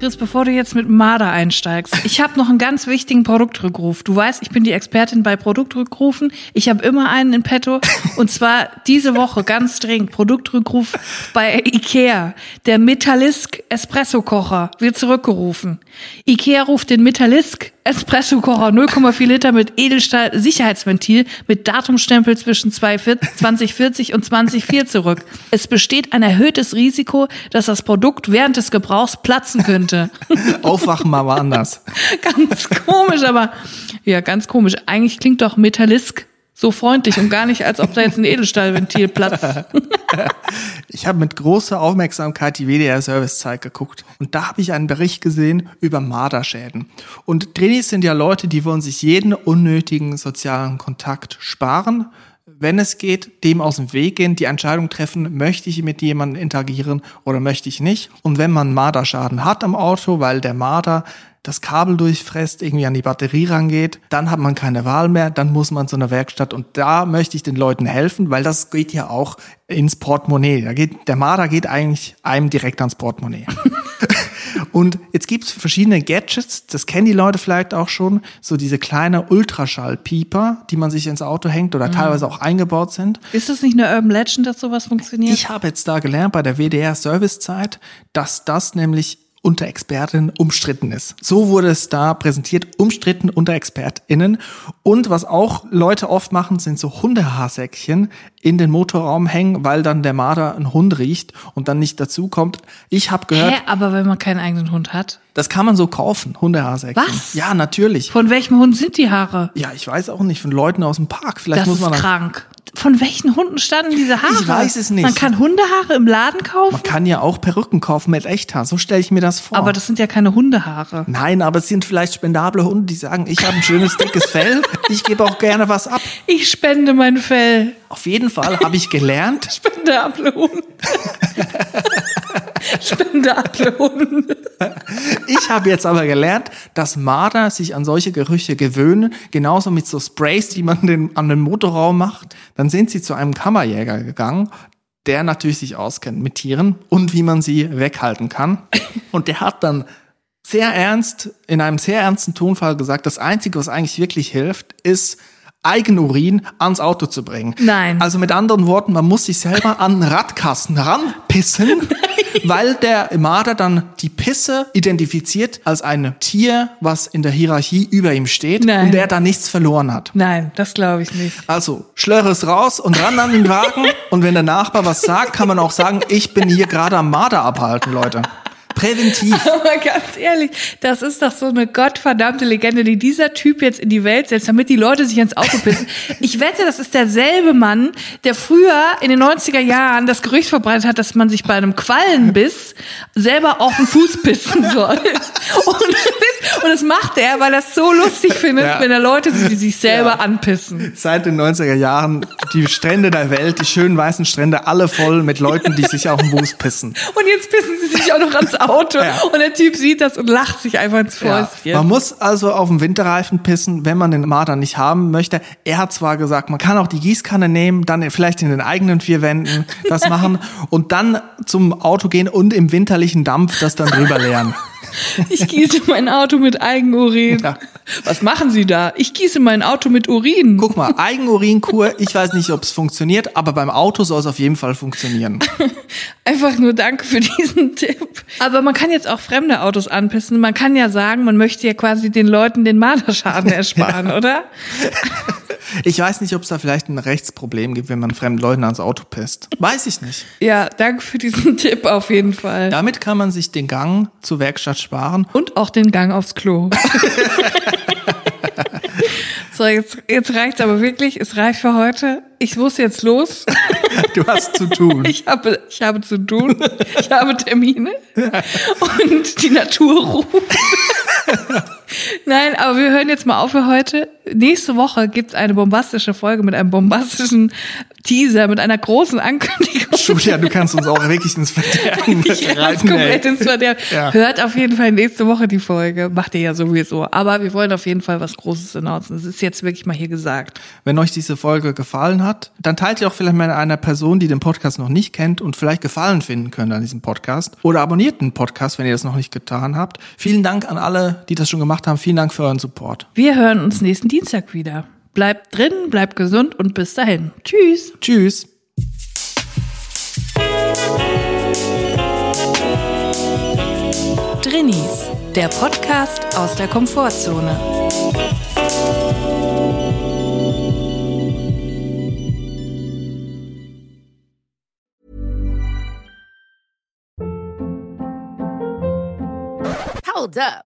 Speaker 1: Chris, bevor du jetzt mit Marder einsteigst, ich habe noch einen ganz wichtigen Produktrückruf. Du weißt, ich bin die Expertin bei Produktrückrufen. Ich habe immer einen in petto. Und zwar diese Woche ganz dringend Produktrückruf bei Ikea. Der Metallisk Espresso-Kocher wird zurückgerufen. Ikea ruft den Metallisk Espresso-Kocher 0,4 Liter mit Edelstahl-Sicherheitsventil mit Datumstempel zwischen 2040 und 2004 zurück. Es besteht ein erhöhtes Risiko, dass das Produkt während des Gebrauchs platzen könnte.
Speaker 2: Aufwachen mal woanders.
Speaker 1: ganz komisch, aber ja, ganz komisch. Eigentlich klingt doch Metallisk so freundlich und gar nicht, als ob da jetzt ein Edelstahlventil platzt.
Speaker 2: Ich habe mit großer Aufmerksamkeit die WDR-Servicezeit geguckt und da habe ich einen Bericht gesehen über Marderschäden. Und Trainees sind ja Leute, die wollen sich jeden unnötigen sozialen Kontakt sparen. Wenn es geht, dem aus dem Weg gehen, die Entscheidung treffen, möchte ich mit jemandem interagieren oder möchte ich nicht. Und wenn man Marderschaden hat am Auto, weil der Marder das Kabel durchfresst, irgendwie an die Batterie rangeht, dann hat man keine Wahl mehr, dann muss man zu einer Werkstatt und da möchte ich den Leuten helfen, weil das geht ja auch ins Portemonnaie. Da geht, der Marder geht eigentlich einem direkt ans Portemonnaie. Und jetzt gibt's verschiedene Gadgets, das kennen die Leute vielleicht auch schon, so diese kleine Ultraschallpieper, die man sich ins Auto hängt oder teilweise auch eingebaut sind.
Speaker 1: Ist das nicht eine Urban Legend, dass sowas funktioniert?
Speaker 2: Ich habe jetzt da gelernt bei der WDR Servicezeit, dass das nämlich unter Expertinnen umstritten ist. So wurde es da präsentiert, umstritten unter ExpertInnen. Und was auch Leute oft machen, sind so Hundehaarsäckchen in den Motorraum hängen, weil dann der Marder einen Hund riecht und dann nicht dazukommt. Ich habe gehört,
Speaker 1: Hä, aber wenn man keinen eigenen Hund hat?
Speaker 2: das kann man so kaufen, Hundehaarsäckchen.
Speaker 1: Was?
Speaker 2: Ja, natürlich.
Speaker 1: Von welchem Hund sind die Haare?
Speaker 2: Ja, ich weiß auch nicht, von Leuten aus dem Park. Vielleicht
Speaker 1: Das
Speaker 2: muss man
Speaker 1: ist krank. Von welchen Hunden standen diese Haare?
Speaker 2: Ich weiß es nicht.
Speaker 1: Man kann Hundehaare im Laden kaufen,
Speaker 2: Man kann ja auch Perücken kaufen mit Echthaar. So stelle ich mir das vor.
Speaker 1: aber das sind ja keine Hundehaare.
Speaker 2: Nein, aber es sind vielleicht spendable Hunde, die sagen, ich habe ein schönes, dickes Fell, ich gebe auch gerne was ab.
Speaker 1: Ich spende mein Fell.
Speaker 2: Auf jeden Fall habe ich gelernt,
Speaker 1: Spendable Hunde.
Speaker 2: ich habe jetzt aber gelernt, dass Marder sich an solche Gerüche gewöhnen, genauso mit so Sprays, die man den, an den Motorraum macht. Dann sind sie zu einem Kammerjäger gegangen, der natürlich sich auskennt mit Tieren und wie man sie weghalten kann. Und der hat dann sehr ernst, in einem sehr ernsten Tonfall gesagt, das Einzige, was eigentlich wirklich hilft, ist, Eigenurin ans Auto zu bringen.
Speaker 1: Nein.
Speaker 2: Also mit anderen Worten, man muss sich selber an den Radkasten ranpissen, weil der Marder dann die Pisse identifiziert als ein Tier, was in der Hierarchie über ihm steht
Speaker 1: Nein.
Speaker 2: und der da nichts verloren hat.
Speaker 1: Nein, das glaube ich nicht.
Speaker 2: Also, schlöre es raus und ran an den Wagen. und wenn der Nachbar was sagt, kann man auch sagen, ich bin hier gerade am Marder abhalten, Leute. Präventiv.
Speaker 1: Aber ganz ehrlich, das ist doch so eine gottverdammte Legende, die dieser Typ jetzt in die Welt setzt, damit die Leute sich ins Auto pissen. Ich wette, das ist derselbe Mann, der früher in den 90er Jahren das Gerücht verbreitet hat, dass man sich bei einem Quallenbiss selber auf den Fuß pissen soll. Und, und das macht er, weil er es so lustig findet,
Speaker 2: Ja.
Speaker 1: wenn er Leute sieht, die sich selber anpissen.
Speaker 2: Seit den 90er Jahren die Strände der Welt, die schönen weißen Strände, alle voll mit Leuten, die sich auf den Fuß pissen.
Speaker 1: Und jetzt pissen sie sich auch noch ans Auto.
Speaker 2: Ja.
Speaker 1: Und der Typ sieht das und lacht sich einfach ins
Speaker 2: Ja.
Speaker 1: Fäustchen.
Speaker 2: Man muss also auf dem Winterreifen pissen, wenn man den Marder nicht haben möchte. Er hat zwar gesagt, man kann auch die Gießkanne nehmen, dann vielleicht in den eigenen vier Wänden das machen und dann zum Auto gehen und im winterlichen Dampf das dann drüber leeren.
Speaker 1: Ich gieße mein Auto mit Eigenurin.
Speaker 2: Ja.
Speaker 1: Was machen Sie da? Ich gieße mein Auto mit Urin.
Speaker 2: Guck mal, Eigenurinkur, ich weiß nicht, ob es funktioniert, aber beim Auto soll es auf jeden Fall funktionieren.
Speaker 1: Einfach nur danke für diesen Tipp. Aber man kann jetzt auch fremde Autos anpissen. Man kann ja sagen, man möchte ja quasi den Leuten den Marderschaden ersparen, oder?
Speaker 2: Ich weiß nicht, ob es da vielleicht ein Rechtsproblem gibt, wenn man fremden Leuten ans Auto pisst. Weiß ich nicht.
Speaker 1: Ja, danke für diesen Tipp auf jeden Fall.
Speaker 2: Damit kann man sich den Gang zur Werkstatt sparen.
Speaker 1: Und auch den Gang aufs Klo. so, jetzt, jetzt reicht's aber wirklich. Es reicht für heute. Ich muss jetzt los.
Speaker 2: Du hast zu tun.
Speaker 1: Ich habe, ich habe zu tun. Ich habe Termine. Und die Natur ruft. Nein, aber wir hören jetzt mal auf für heute. Nächste Woche gibt's eine bombastische Folge mit einem bombastischen Teaser, mit einer großen Ankündigung.
Speaker 2: Julia, du kannst uns auch wirklich ins Verderben
Speaker 1: Ich
Speaker 2: reiten.
Speaker 1: komplett ins Verderben.
Speaker 2: Ja.
Speaker 1: Hört auf jeden Fall nächste Woche die Folge. Macht ihr ja sowieso. Aber wir wollen auf jeden Fall was Großes announcen. Das ist jetzt wirklich mal hier gesagt.
Speaker 2: Wenn euch diese Folge gefallen hat, dann teilt ihr auch vielleicht mal einer Person, die den Podcast noch nicht kennt und vielleicht Gefallen finden könnte an diesem Podcast. Oder abonniert den Podcast, wenn ihr das noch nicht getan habt. Vielen Dank an alle, die das schon gemacht haben. Vielen Dank für euren Support.
Speaker 1: Wir hören uns nächsten Dienstag wieder. Bleibt drin, bleibt gesund und bis dahin. Tschüss.
Speaker 2: Tschüss.
Speaker 1: Drinnies, der Podcast aus der Komfortzone.
Speaker 3: Hold up.